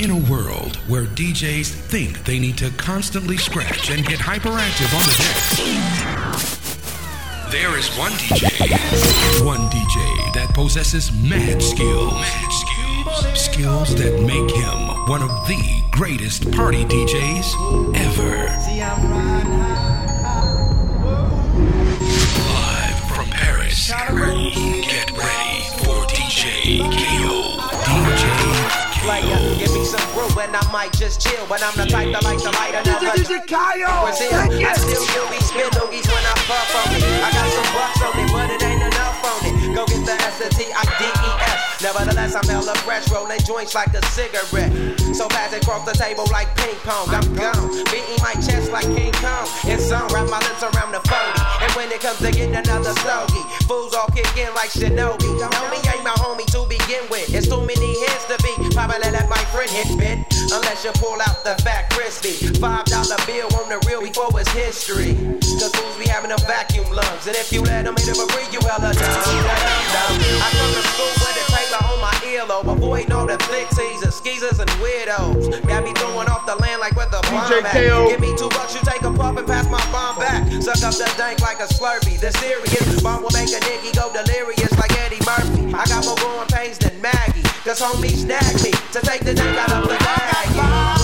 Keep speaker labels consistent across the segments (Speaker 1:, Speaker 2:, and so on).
Speaker 1: In a world where DJs think they need to constantly scratch and get hyperactive on the decks, there is one DJ, one DJ that possesses mad skills, mad skills, skills that make him one of the greatest party DJs ever. Live from Paris, get ready for DJ Kaio. DJ
Speaker 2: me some brew and I might just chill. But I'm the type that like to light another.
Speaker 3: DJ Kaio.
Speaker 2: Brazil. I still do these spin loogies when I puff on it. I got some bucks on it, but it ain't enough on it. Go get the S T I D E S. Nevertheless, I'm hella fresh, rolling joints like a cigarette. So fast across the table like ping pong. I'm gone, beating my chest like King Kong. And some wrap my lips around the 40. And when it comes to getting another stogie, fools all kick in like Shinobi. Homie ain't my homie to begin with. It's too many heads to be. Probably let my friend hit bit. Unless you pull out the fat crispy. Five dollar bill on the real before it's history. Cause fools be having a vacuum lungs. And if you let them it for free, you hella dumb. dumb. I come to school with a tailor on my earlobe. Avoiding all the flick teasers, skeezers, and weirdos. Got me throwing off the land like where the bomb at. Give me two bucks, you take a puff and pass my bomb back. Suck up the dank like a slurpee. The serious bomb will make a nigga go delirious like Eddie Murphy. I got more growing pains than Maggie. Cause homies snag me to take the dank out of the bag.
Speaker 3: Five on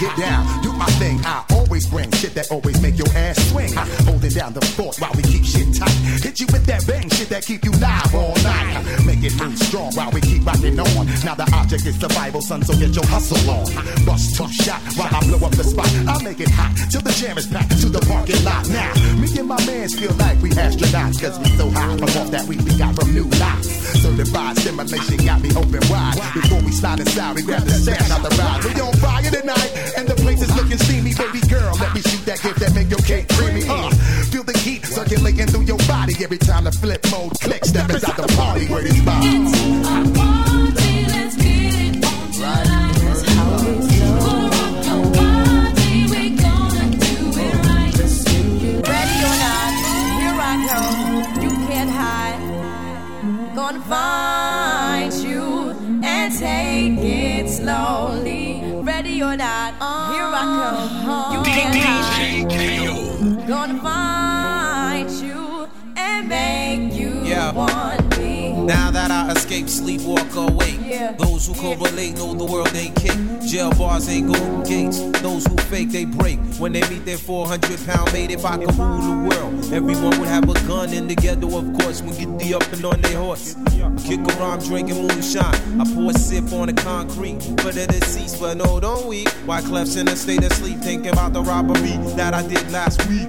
Speaker 3: get
Speaker 4: down, do my thing. I always bring shit that always make your ass swing. Holding down the fort while we keep shit tight. Hit you with that bang shit that keep you live all night. Make it move strong while we keep rocking on. Now the object is survival, son, so get your hustle on. Bust tough shot while I blow up the spot. I make it hot till the jam is packed to the parking lot. Now, me and my mans feel like we astronauts, cause we so high from off that weed we got from new lots. Certified stimulation got me open wide. Before we slide inside, we grab the stash out the ride. We on fire tonight, and the place is looking steamy. Baby girl, let me shoot your body every time the flip mode clicks. Step inside the party where it's by.
Speaker 5: Let's get it on tonight. That's how we do. Party, we gonna do it right.
Speaker 6: Ready or not, here I come. You can't hide. Gonna find you and take it slowly. Ready or not, here I come. You can't hide. Gonna find you and make you
Speaker 2: Yeah.
Speaker 6: want me.
Speaker 2: Now that I escape, sleep, walk awake.
Speaker 6: Yeah.
Speaker 2: Those who correlate know the world ain't kick. Jail bars ain't golden gates. Those who fake, they break. When they meet their 400 pound mate, if I could rule the world, everyone would have a gun in the ghetto, of course. When get the up and on their horse. Kick around drinking moonshine. I pour a sip on the concrete for the deceased, but no, don't weep. Wyclef's in a state of sleep, thinking about the robbery that I did last week.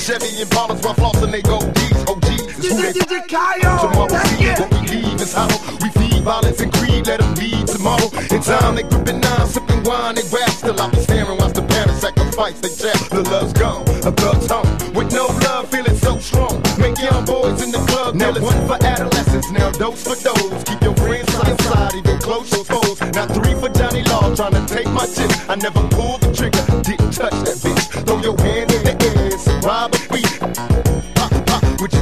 Speaker 7: G's. Chevy and bottles while flossing they gold D's. OGs is who they Tomorrow see what we leave is hollow. We feed violence and greed, let them lead tomorrow. In time they gripping nine, sipping wine, they rap. Still I be staring, watch the parents sacrifice they child. The love's gone, a thug's home. With no love, feeling so strong. Make young boys in the club. Now one for adolescents, now dose for those. Keep your friends side to side, even close your foes. Now three for Johnny Law, trying to take my chip. I never pulled the trigger, didn't touch that bitch. Throw your hand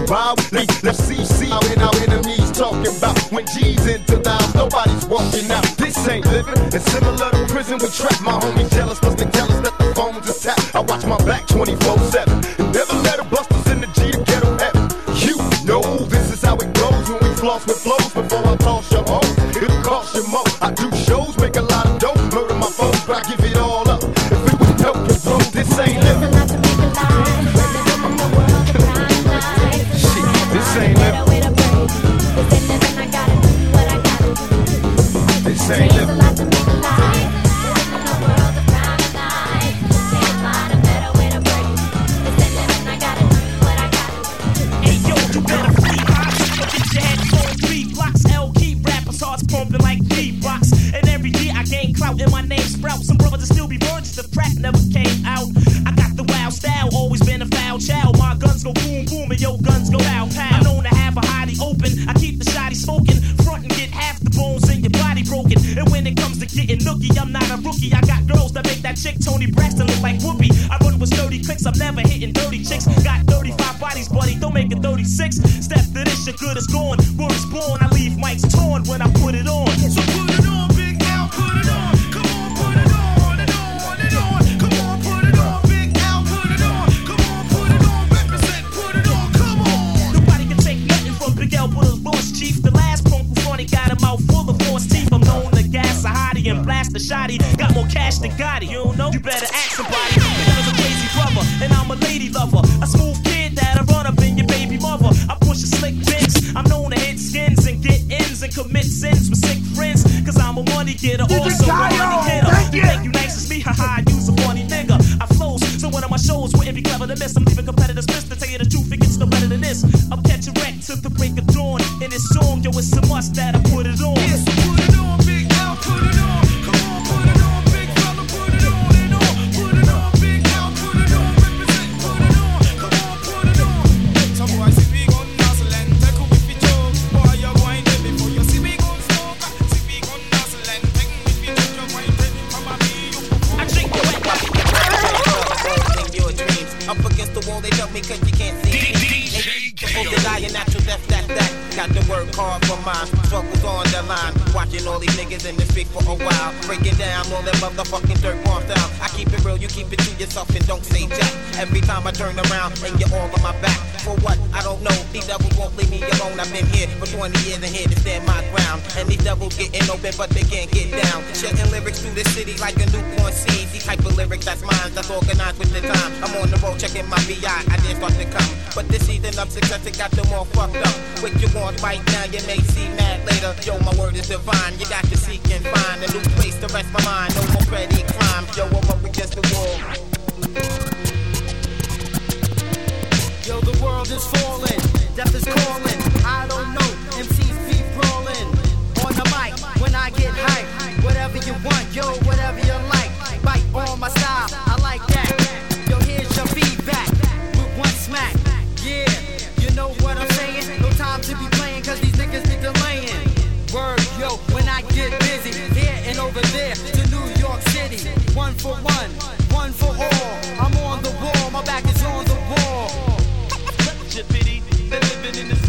Speaker 7: ride with? Let's see, see how our enemies talking about when G's into house, nobody's walking out. This ain't living. It's similar to prison. We trap my homies jealous, plus they tell us that the phones is tapped. I watch my back 24 7.
Speaker 8: Wouldn't be clever to. I'm leaving competitors pissed to tell you the truth, it gets no better than this. I'm catching wreck to the break of dawn. In this song, yo, it's a must that I put it on,
Speaker 9: Every time I turn around and you're all on my back. For what? I don't know. These devils won't leave me alone. I've been here for 20 years and here to stand my ground. And these devils getting open, but they can't get down. Shedding lyrics through the city like a newborn seed. These type of lyrics, that's mine, that's organized with the time. I'm on the road checking my VI, I didn't start to come. But this season of success, it got them all fucked up. What you want right now, you may see mad later. Yo, my word is divine. You got to seek and find a new place to rest my mind. No more petty crime. Yo, I'm up against the wall.
Speaker 10: World is falling, death is calling. I don't know, MCs keep brawling. On the mic, when I get hype, whatever you want, yo, whatever you like. Bite on my style, I like that. Yo, here's your feedback with one smack. Yeah, you know what I'm saying? No time to be playing, cause these niggas be delaying. Word, yo, when I get busy, here and over there to New York City. One for one, one for all. I'm on the wall, my back is on
Speaker 8: pity. That living in the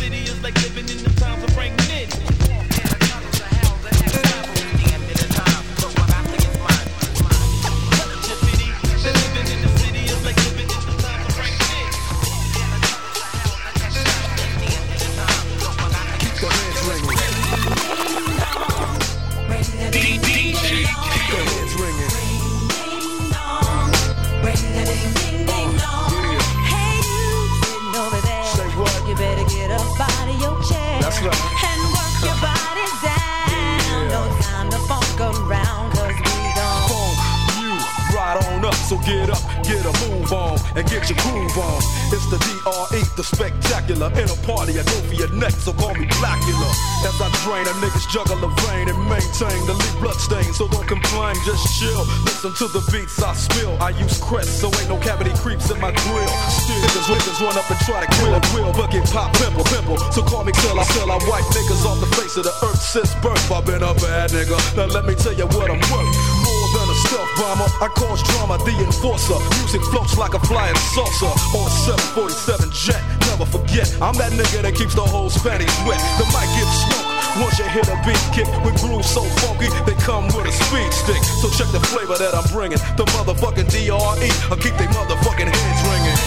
Speaker 11: nigga's juggle of vein and maintain the lead blood stain. So don't complain, just chill. Listen to the beats I spill. I use Crest, so ain't no cavity creeps in my grill. Still, niggas, niggas run up and try to kill a will, but get pop, pimple, pimple. So call me till I till I wipe niggas off the face of the earth since birth. I've been a bad nigga. Now let me tell you what I'm worth. More than a stealth bomber, I cause drama, the enforcer. Music floats like a flying saucer on a 747 jet. Never forget, I'm that nigga that keeps the whole Spanish wet. The mic gets smoked. Once you hit a beat kick with grooves so funky, they come with a speed stick. So check the flavor that I'm bringing. The motherfucking DRE, I keep they motherfucking heads ringing.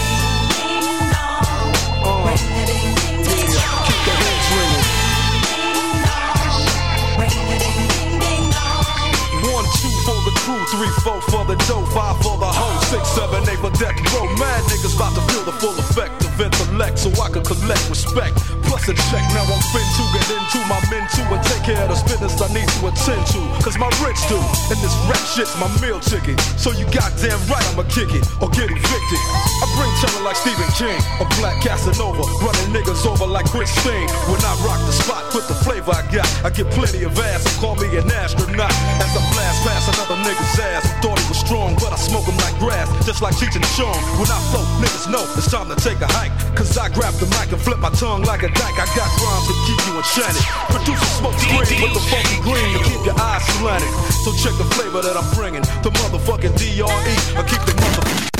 Speaker 11: Uh, keep the heads ringing. One, two for the crew, three, four for the dough, five for the hoe, six, seven, eight for death row. Mad niggas about to so I can collect respect. Plus a check, now I'm fin to get into my men too and take care of the business I need to attend to. Cause my rich do, and this rap shit's my meal ticket. So you goddamn right I'ma kick it or get evicted. I bring terror like Stephen King, a black Casanova, running niggas over like Chris Christine. When I rock the spot with the flavor I got, I get plenty of ass, so call me an astronaut. As I blast past another nigga's ass, thought he was strong, but I smoke him like grass, just like Cheech and Chong. When I flow, niggas know it's time to take a hike. Cause I grab the mic and flip my tongue like a dyke. I got rhymes to keep you enchanted. Produce a smoke screen with the funky green to keep your eyes slanted. So check the flavor that I'm bringing. The motherfucking DRE. I keep the motherfucking.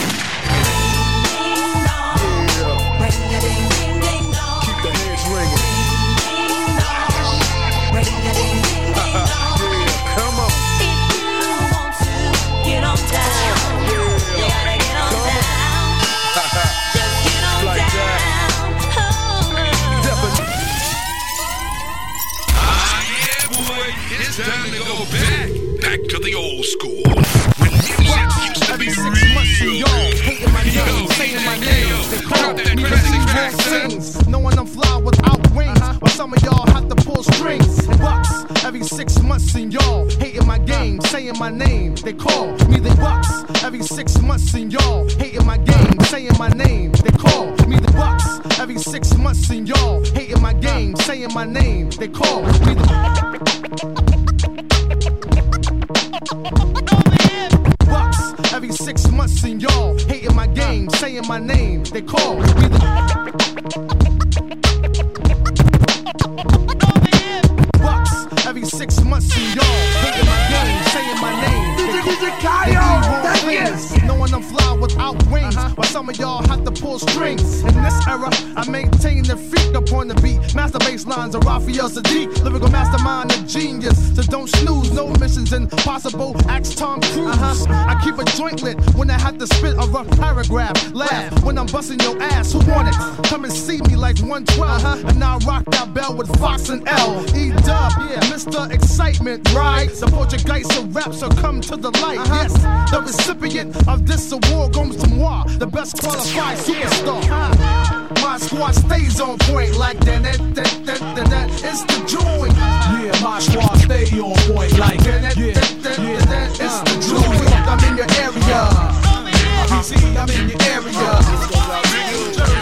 Speaker 11: The
Speaker 1: old school. When music used to be real.
Speaker 12: Hating my name, saying my name. They call me the sings, knowing I'm fly without wings. While some of y'all have to pull strings. Bucks every six months, and y'all hating my game, saying my name. They call me the Bucks every six months, and y'all hating my game, saying my name. They call me the Bucks every six months, and y'all hating my game, saying my name. They call me the Ask Tom Cruise. Uh-huh. I keep a joint lit when I have to spit a rough paragraph. Laugh when I'm busting your ass. Who want it? Come and see me like 112. Uh-huh. And I'll rock that bell with Fox and L. E Dub, yeah, Mr. Excitement, right? The Portuguese of rap, so come to the light. Uh-huh. Yes, the recipient of this award goes to moi, the best qualified superstar. My squad stays on point like that. that, that, that, that, that. It's the joint.
Speaker 13: Yeah, my squad stay on point like
Speaker 12: that. that, that, that, that, that. It's the joint. I'm in your area. PC, I'm in your area.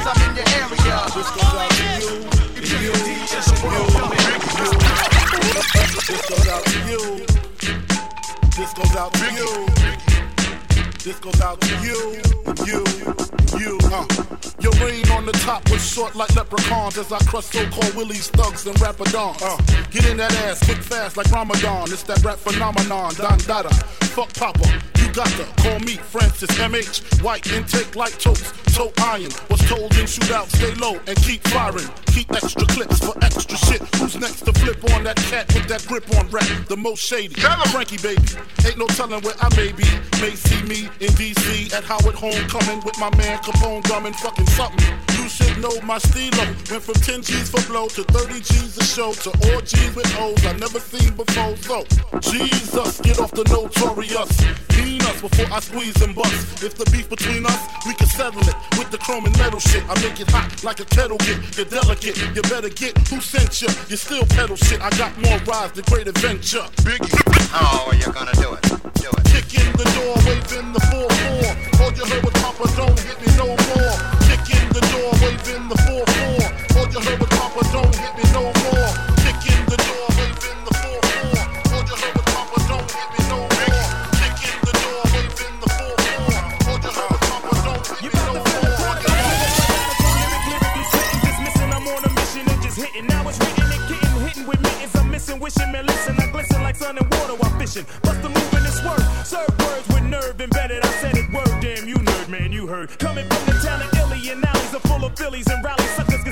Speaker 12: I'm in your area. This goes out to you.
Speaker 14: This goes out to you. This goes out to you. This goes out to you, you, you. Uh. Your reign on the top was short like leprechauns as I crush so-called willies, thugs, and rapadons. Uh. Get in that ass quick fast like Ramadan. It's that rap phenomenon, Don Dada. Fuck Papa, you got to call me Francis MH. White intake like toast, toe iron. Was told in shootout, stay low and keep firing. Keep extra clips for extra shit. Who's next to flip on that cat with that grip on rap? The most shady. Frankie baby. Ain't no telling where I may be. May see me in DC at Howard Homecoming with my man Capone drumming fucking something. You should know my stilo. Went from 10 G's for blow to 30 G's a show to all G's with O's I never seen before. So, Jesus, get off the notorious. Mean us before I squeeze and bust. If the beef between us, we can settle it with the chrome and metal shit. I make it hot like a kettle get. You're delicate, you better get who sent you. You still pedal shit. I got more rides than great adventure. Biggie.
Speaker 7: Oh, you're gonna do it. Do it.
Speaker 14: Kick in the door, waving the 4-4.
Speaker 8: All you heard was Papa, don't hit me no more. Kick in the door, wave in the 4-4. All you heard was Papa, don't hit me no more. wishing, man, listen, I glisten like sun and water while fishing. Bust the move and it's worth. Serve words with nerve embedded. I said it word, damn you nerd,
Speaker 1: man, you heard. Coming from
Speaker 11: the town of Illy and alleys are full of Phillies and rallies. Suckers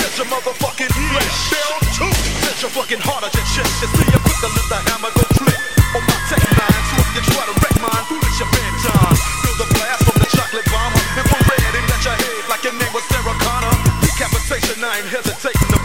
Speaker 11: Set your motherfucking flesh. Bill two. Set your fucking heart out your chest. It's me, I'm quick to lift the hammer go click on my tech nine. So if you try to wreck mine, fool, it's your bedtime. Feel the blast from the chocolate bomber. Infrared aimed at your head like your name was Sarah Connor. Decapitation, I ain't hesitating to.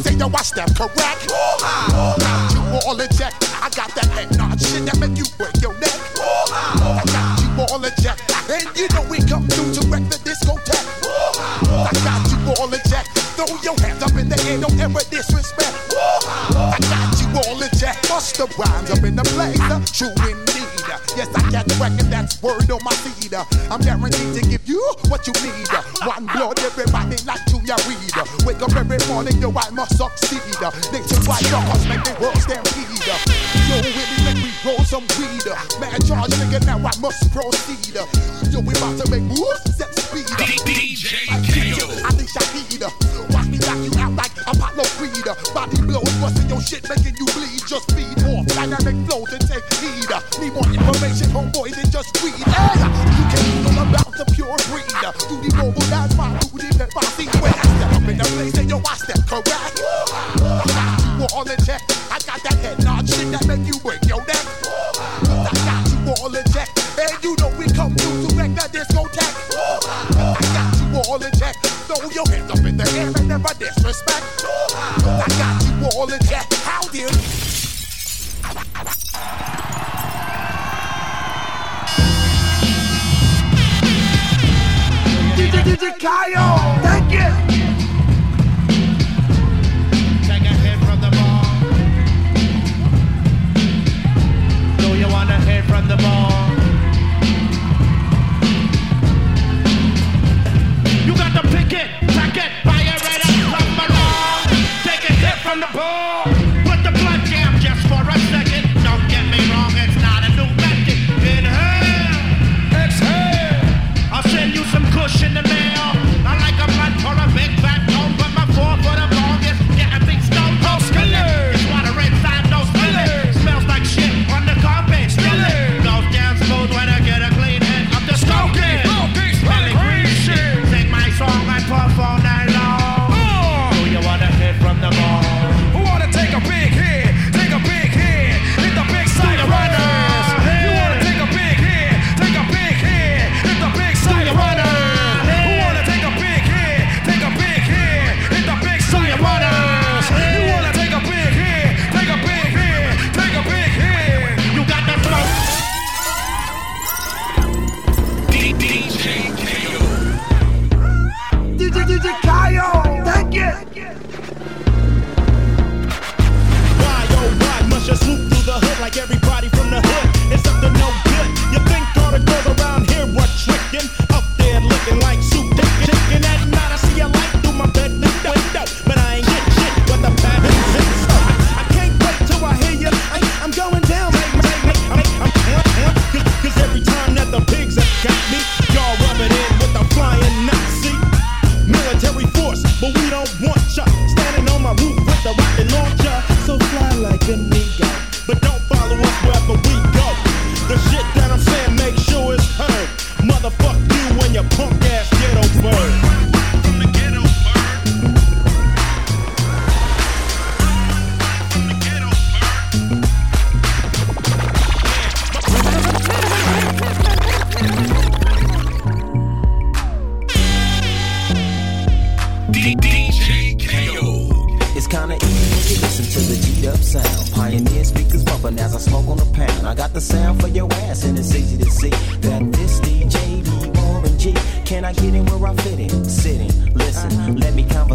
Speaker 15: Say yo, I step correct. Ooh-ah. Got you all eject. I got that head nod shit that make you break your neck. Ooh-ah. I got you all eject. And you know we come through to wreck the discotheque. Ooh-ah. I got you all eject. Throw your hands up in the air, don't ever disrespect. Ooh-ah. I got you all eject. Bust the rhymes up in the place. True indeed. Yes, I got the record that's word on my feet. I'm guaranteed to give you what you need. One blood, everybody like Junior Reid wake up every morning, yo, I must succeed. Nationwide rockers make the world stampede. Yo, with me, make me roll some weed. Man, charge nigga, now I must proceed. Yo, we about to make moves, set speed.
Speaker 1: DJ Kaio.
Speaker 15: I think I need. Watch me knock you out like Apollo Creed. Body blows, busting your shit, make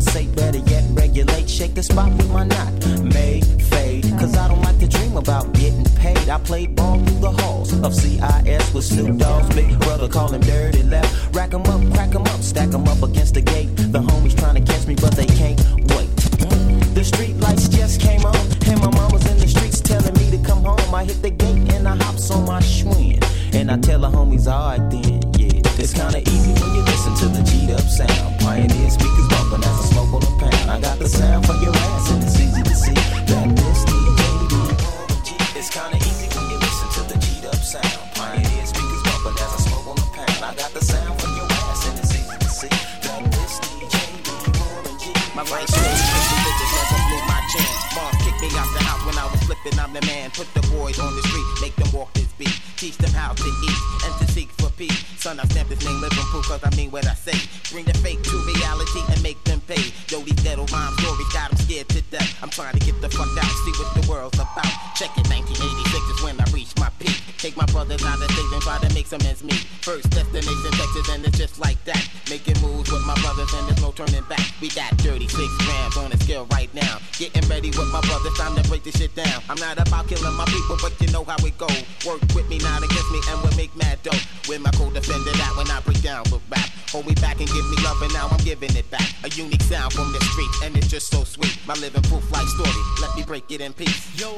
Speaker 9: conversate better yet, regulate, shake the spot with my knot. May fade, cause I don't like to dream about getting paid. I played ball through the halls of CIS with Snoop Dogg's big brother, call him Dirty Left. Rack 'em up, crack 'em up, stack 'em up against the gate. The homies trying to catch me, but they can't wait. Hmm? The street lights just came on, and my mama's in the streets telling me to come home. I hit the gate and I hops on my Schwinn, and I tell the homies, alright then,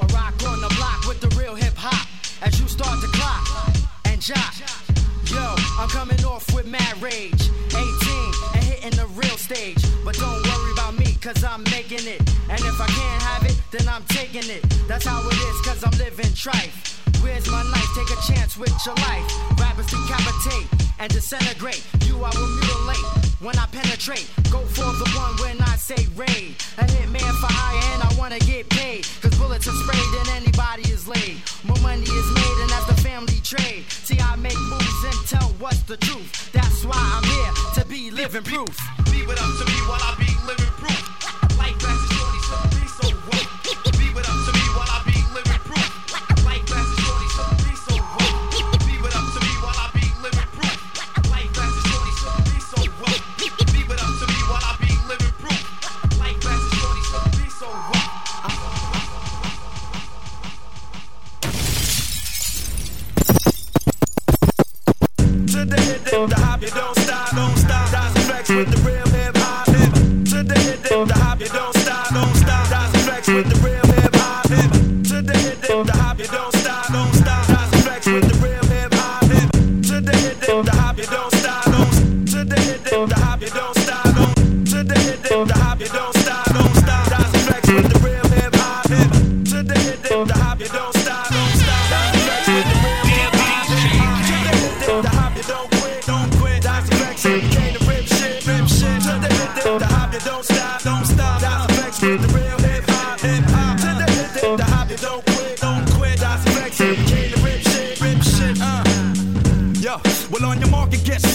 Speaker 16: I
Speaker 10: rock on the block with the real hip hop. As you start to clock and jock. Yo, I'm coming off with mad rage. 18 and hitting the real stage. But don't worry about me, cause I'm making it. And if I can't have it, then I'm taking it. That's how it is, cause I'm living trife. Where's my knife? Take a chance with your life. Rappers decapitate and disintegrate. You I will mutilate when I penetrate. Go for the one when I say raid. A hitman for hire and I wanna get paid. Cause bullets are sprayed and anybody is laid. More money is made and that's the family trade. See, I make moves and tell what's the truth. That's why I'm here to be living proof.
Speaker 7: Leave it up to me while I be living proof.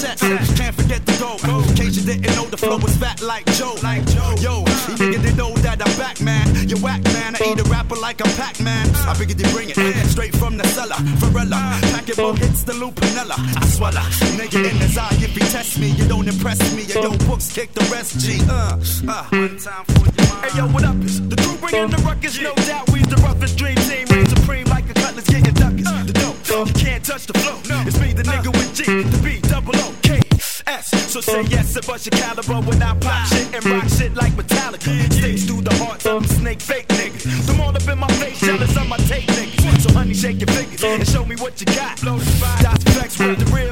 Speaker 17: check. Can't forget the go. In case you didn't know, the flow was fat like Joe. Like Joe. Yo, you if they know that I'm back, man. You whack, man. I eat a rapper like a Pac Man. I figured they bring it straight from the cellar. Varela, packet more hits the loop, lupinella. I swallow. Nigga in his eye, if he test me, you don't impress me. Yo, books kick the rest, G. Uh, uh. One time for your mind. Hey, yo, what up? Is the crew bringing the ruckus? No doubt we the roughest dream team. Reign supreme like a cutlass. Get your duckers. The dope.
Speaker 5: You can't touch the flow. It's me, the nigga with G, to B, double O, K, S. So say yes to bust your caliber when I pop shit and rock shit like Metallica. Stays through the heart of the snake fake niggas. Them all up in my face, jealous of my tape niggas. So honey, shake your fingers and show me what you got. Blow the flex with the real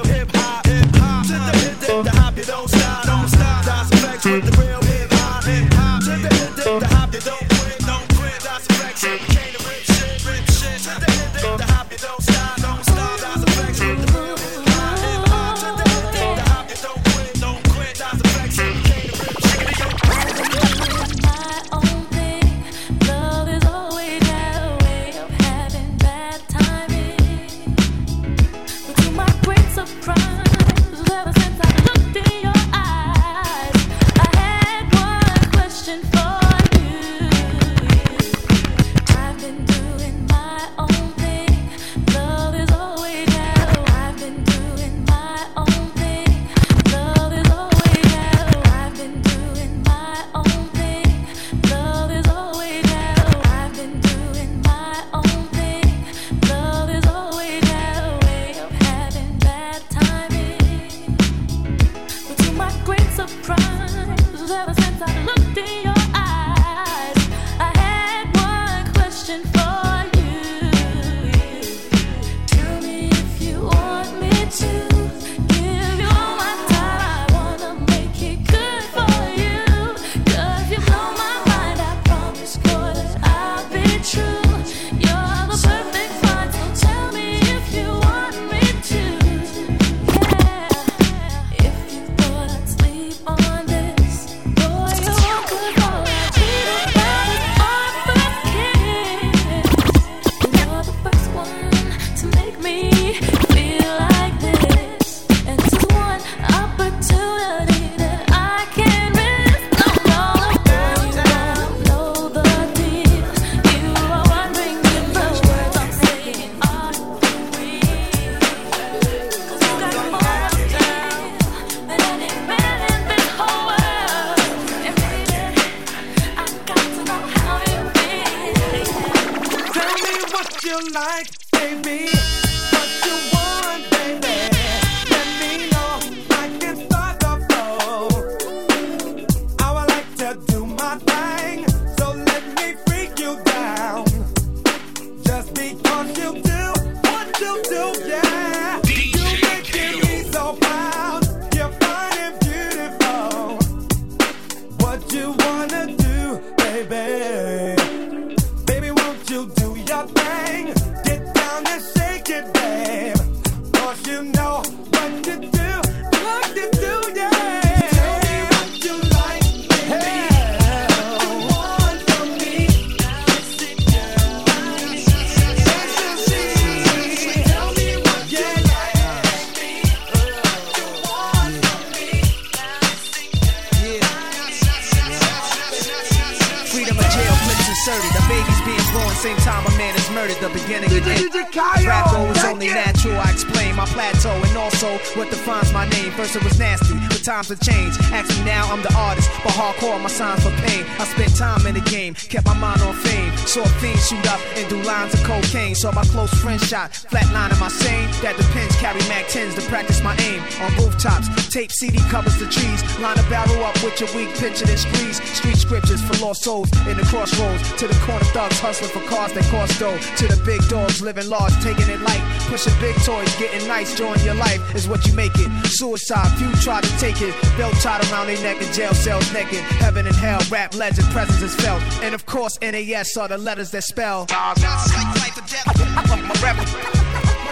Speaker 18: thugs hustling for cars that cost dough. To the big dogs living large, taking it light. Pushing big toys, getting nice, join your life is what you make it. Suicide, few try to take it. Belt tied around their neck in jail cells naked. Heaven and hell, rap legend, presence is felt. And of course, NAS are the letters that spell. Nah, my, my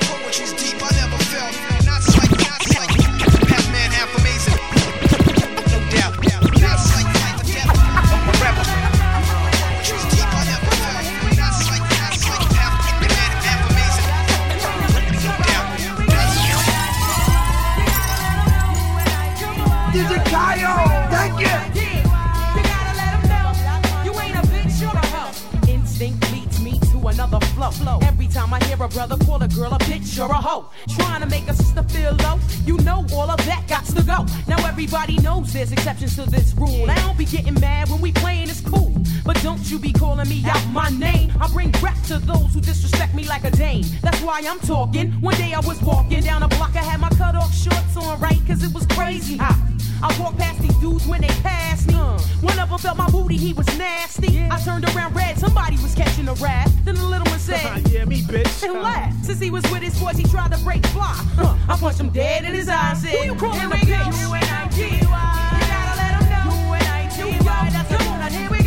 Speaker 18: poetry's deep, I never felt. Not like
Speaker 19: Thank you.
Speaker 20: Another flow. Every time I hear a brother call a girl a bitch or a hoe, trying to make a sister feel low, you know all of that got to go. Now everybody knows there's exceptions to this rule. I don't be getting mad when we playing, it's cool. But don't you be calling me out my name. I bring rap to those who disrespect me like a dame. That's why I'm talking. One day I was walking down a block, I had my cut off shorts on, right? Cause it was crazy hot. I walked past these dudes when they passed me. One of them felt my booty, he was nasty. I turned around red, somebody was catching a rat. Then the little one said,
Speaker 13: Yeah, me, bitch.
Speaker 20: and laughed. Since he was with his boys, he tried to break fly. Huh. I punched him dead in his eyes. Said, Who you calling a bitch? U-N-I-T-Y. You gotta let 'em know. U-N-I-T-Y. That's come on, here we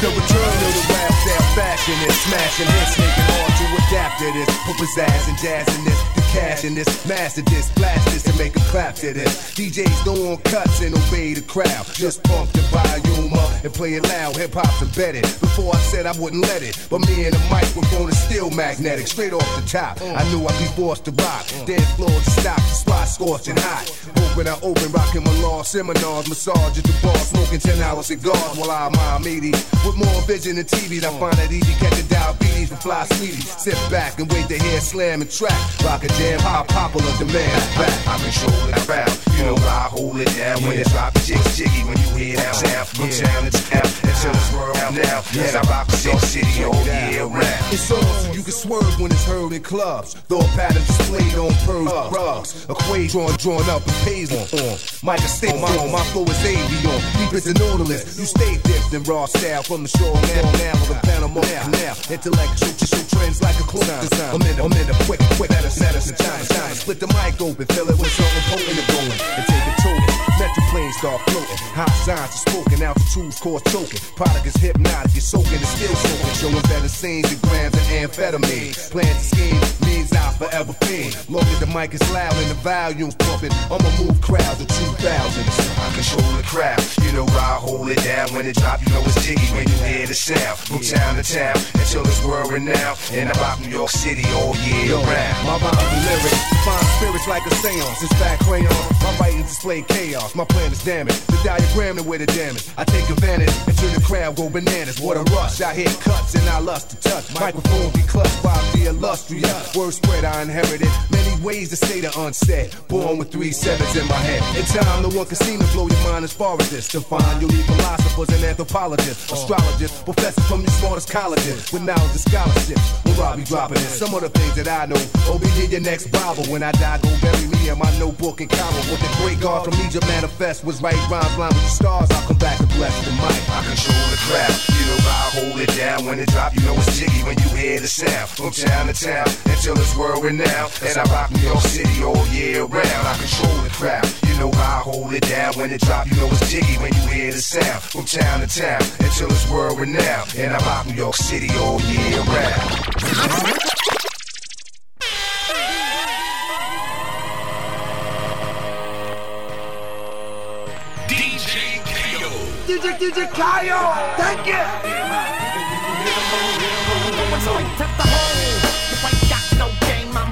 Speaker 21: the return of the rap sound fashion and smashing. Hits, making to adapt to this. Put pizzazz and jazz in this, the cash in this, master this, blast this and make a clap to this. DJs don't want cuts and obey the crowd. Just pump the volume up and play it loud. Hip hop's embedded. Before I said I wouldn't let it, but me and the microphone is still magnetic. Straight off the top, I knew I'd be forced to rock. Dead floor to stop, the spot scorching hot. Open, I open, rocking my law seminars, massage at the bar, smoking 10 hour cigars while I'm my meaty. With more vision than TV, I find it easy catching diabetes and fly sweetie. Sit back and wait to hear slam and track. Rock a jam, hot popular demand. Back.
Speaker 22: I control the crowd. You know I hold it down when it drop jigs jiggy when you hear that sound from town to town until it's world now. As I rock your city oh, all year round.
Speaker 21: It's on so you can swerve when it's heard in clubs. Thought patterns displayed on pearl uh. rugs. Equation drawn up and paisley on. Mike stay on, my flow is avion. Deep as the nautilus. You stay dipped in raw style from the shore now, now of the Panama Canal. Intellect shoot you shoot trends like a cloak design. I'm in, I'm in a quick, quick, medicine, medicine, time, time. Split the mic open, fill it with something potent and going, and take it to it. Metro planes start floating. High signs are spoken, altitudes cause choking. Product is hypnotic, you're soaking and still soaking. Showing better scenes than grams of amphetamine. Plan to scheme means I forever fiend. Long as the mic is loud and the volume's pumping, I'ma move crowds of 2000s.
Speaker 22: I control the crowd. You know I hold it down when it drop. You know it's jiggy when you hear the sound from town to town until it's world renowned. And I rock New York City all year round.
Speaker 21: My rhymes and lyrics find spirits like a seance. It's fat crayon. My writings display chaos. My plan is damage. The diagram and where the damage. I take advantage until the crowd go bananas. What a rush. I hit cuts and I lust to touch. Microphone be clutched by the illustrious. Word spread I inherited. Many ways to say the unsaid. Born with three sevens in my head. In time, no one can seem to blow your mind as far as this. To find you'll need philosophers and anthropologists, astrologists, professors from your smartest colleges with knowledge and scholarships. Where I'll be dropping this. Some of the things that I know. Be your next Bible. When I die, go bury me in my notebook and Cairo. What the great God from Egypt manifest was right rhymes line with the stars. I'll come back to bless the mic.
Speaker 22: I control the crowd. You know I hold it down when it drop. You know it's jiggy when you hear the sound from town to town until it's world renowned. And I rock New York City all year round. I control the crowd. You know I hold it down when it drop. You know it's jiggy when you hear the sound from town to town until it's world renowned. And I rock New York City all year round.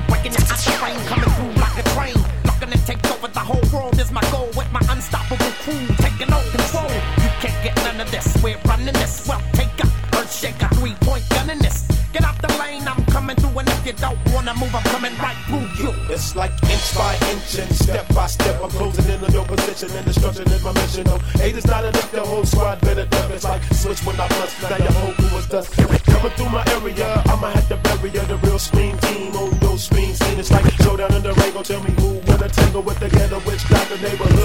Speaker 23: Breaking your ice train, coming through like a train. To take over the whole world my goal. With my unstoppable crew taking control. You can't get none of this. We're running this. Well, take a earth shaker, three point gun in this. Get out the lane, I'm you don't wanna move, I'm coming right through you.
Speaker 24: It's like inch by inch and step by step. I'm closing in on your position and destruction is my mission. No, eight is not enough. The whole squad better duck. It's like switch when I bust. Now your whole crew is dust. Coming through my area, I'ma have to bury ya. The real screen team on those screen scene. It's like showdown in the ring. Go tell me who wanna tangle with the ghetto witch doctor neighborhood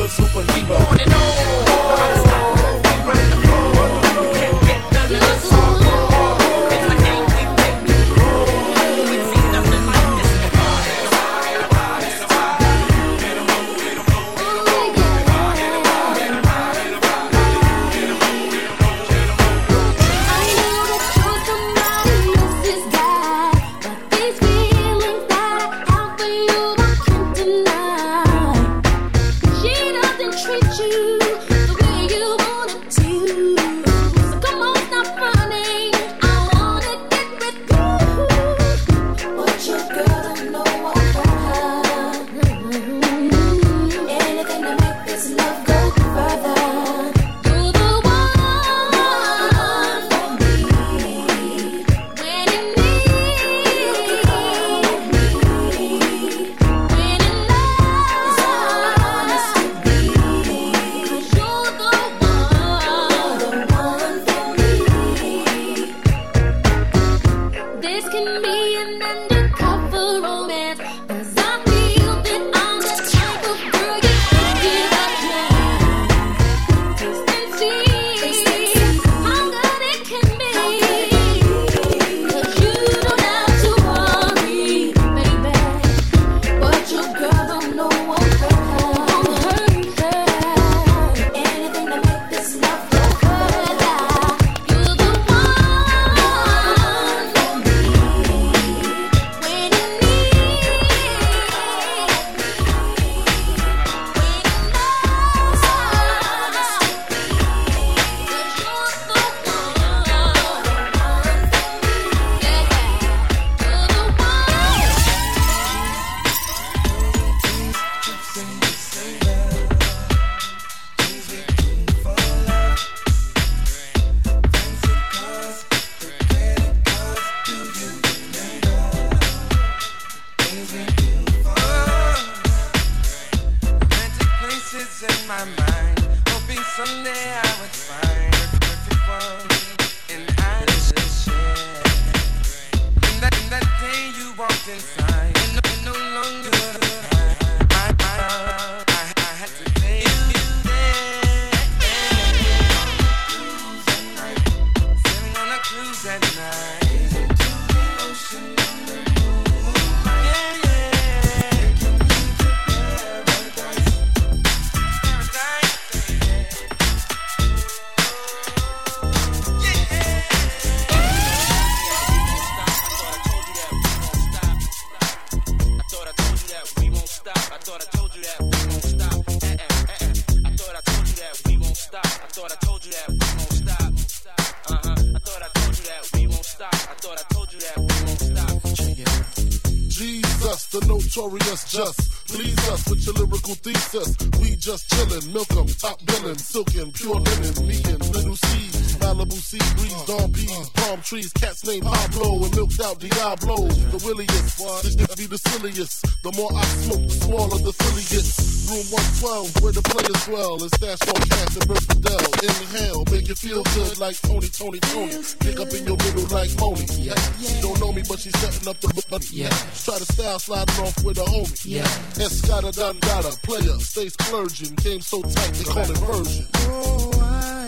Speaker 14: Jesus, the notorious just. Please us with your lyrical thesis. We just chillin', milk 'em, top billin', silkin', pure linen. Me and little C, Malibu sea breeze, dawn peas, palm trees, cats named Pablo and milked out Diablo. The williest, this nigga be the silliest. The more I smoke, the smaller the gets. Room 112, where the players dwell. And stash on cash and Bert Fidel. Inhale, make you feel good like Tony, Tony, Tony. Pick up in your middle like Moni. Yeah. She don't know me, but she's setting up the money. Yeah. Try to style sliding off with a homie. Yeah. Escada a player, stay splurging. Game so tight, they call it version.
Speaker 17: Oh, I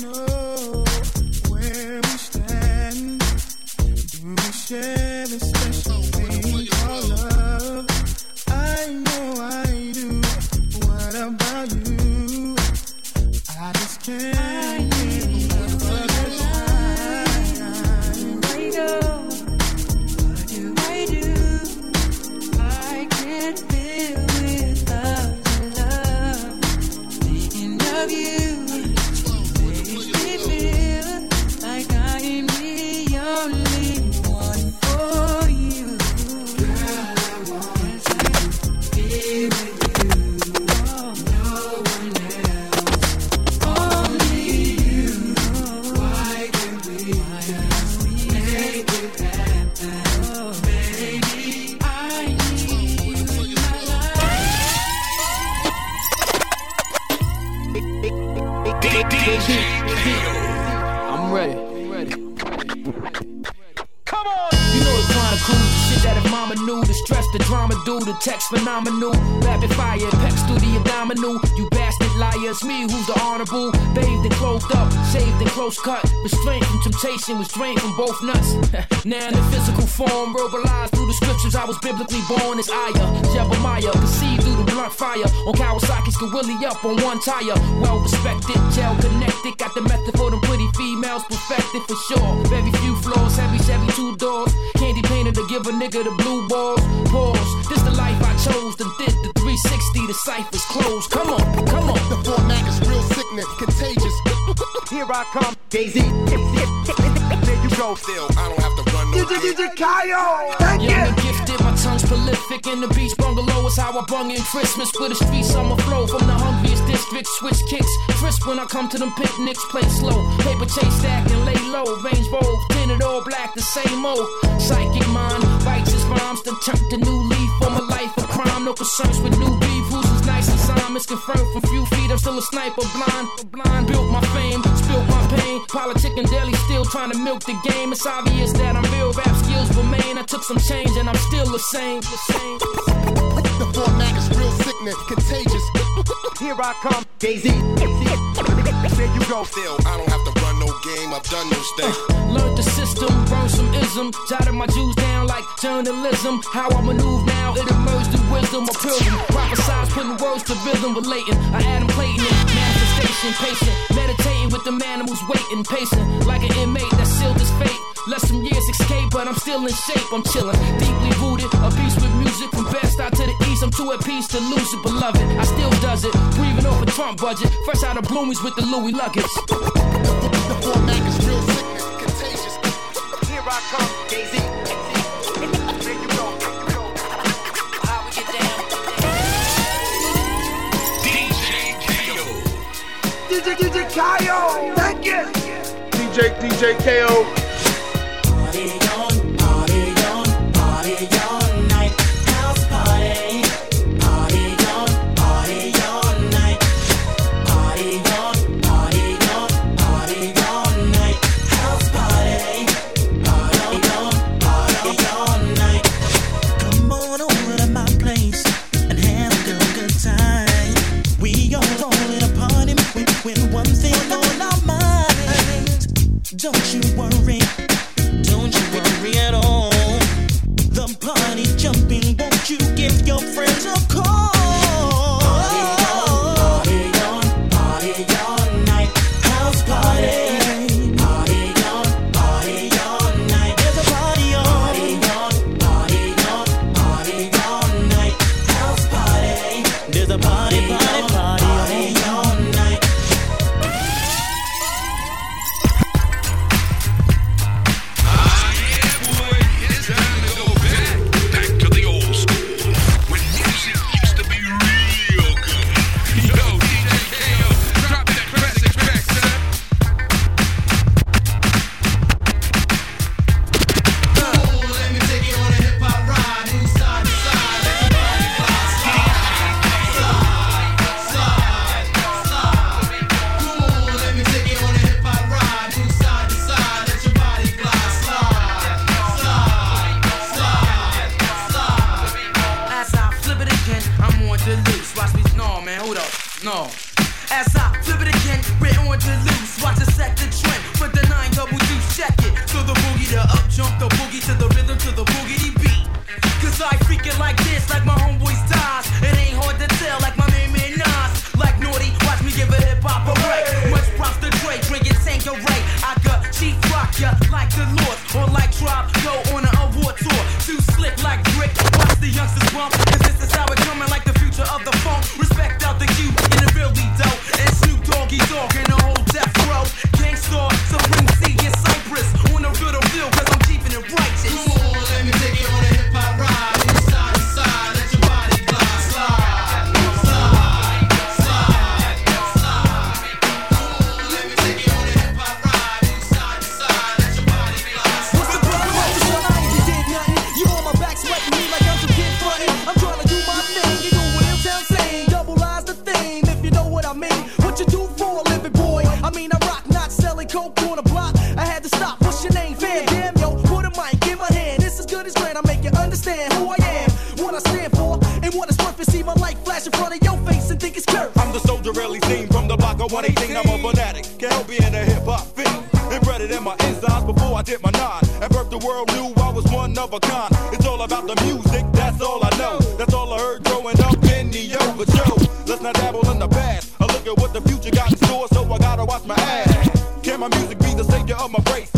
Speaker 17: know where we stand. Do we share a special
Speaker 25: I'm ready. Come on! You know the cruise, the shit that if mama knew, the stress, the drama do, the text phenomenal, rapid fire, pecs through the abdominal, you bastard liars, me who's the honorable, bathed and clothed up, shaved and close cut, restrained from temptation, was drained from both nuts. now in the physical form, verbalized through the scriptures, I was biblically born as Aya, Jebemiah, conceived through the blunt fire, on Kawasaki's Willie up on one tire, well respected, gel connected, got the method for them pretty females perfected for sure, very few flaws, heavy Chevy two doors, candy painted to give a nigga the blue balls, pause, this the life I chose, the did the 360, the ciphers closed, come on, come on.
Speaker 15: The format is real sickness, contagious.
Speaker 22: Here I come, Daisy. There you go.
Speaker 26: Still, I don't have to no
Speaker 22: DJ Kyle.
Speaker 25: Young and gifted, my tongue's prolific. In the beach bungalow is how I bung in Christmas. For the streets, I'ma flow from the hungriest district. Switch kicks, crisp when I come to them picnics. Play slow, paper chase stack and lay low. Range roll, tinted all black, the same old. Psychic mind, bites his rhymes. Then turn the new leaf life of crime. No concerns with new beef. Who's as nice as I'm? It's confirmed from few feet. I'm still a sniper, blind, blind. Built my fame, spilled my pain. Politic and daily still trying to milk the game. It's obvious that I'm real rap skills remain. I took some change and I'm still the same. The same.
Speaker 15: The format is real sickness, contagious.
Speaker 22: Here I come, Daisy. There you go.
Speaker 26: Still, I don't have to run no game. I've done those things.
Speaker 25: Learned the system, burned some ism, jotted my Jews down like journalism. How I maneuver now, it emerged through wisdom. A pilgrim, prophesize, putting words to rhythm, relating. I Adam Clayton in manifestation, patient, meditating with the man who's waiting, pacing like an inmate that sealed his fate. Let some years escape, but I'm still in shape. I'm chilling, deeply rooted, a beast with music from best out to the east. I'm too at peace to lose it, beloved. I still does it, breathing off a Trump budget, fresh out of Bloomies with the Louis luggage.
Speaker 27: DJ
Speaker 28: Thank you.
Speaker 24: DJ, DJ
Speaker 29: Kaio. body.
Speaker 11: I did my
Speaker 5: nine. At birth, the world knew I was one of a kind. It's all about the music, that's all I know. That's all I heard growing up in the overthrow. Let's not dabble in the past. I look at what the future got in store, so I gotta watch my ass. Can my music be the savior of my race?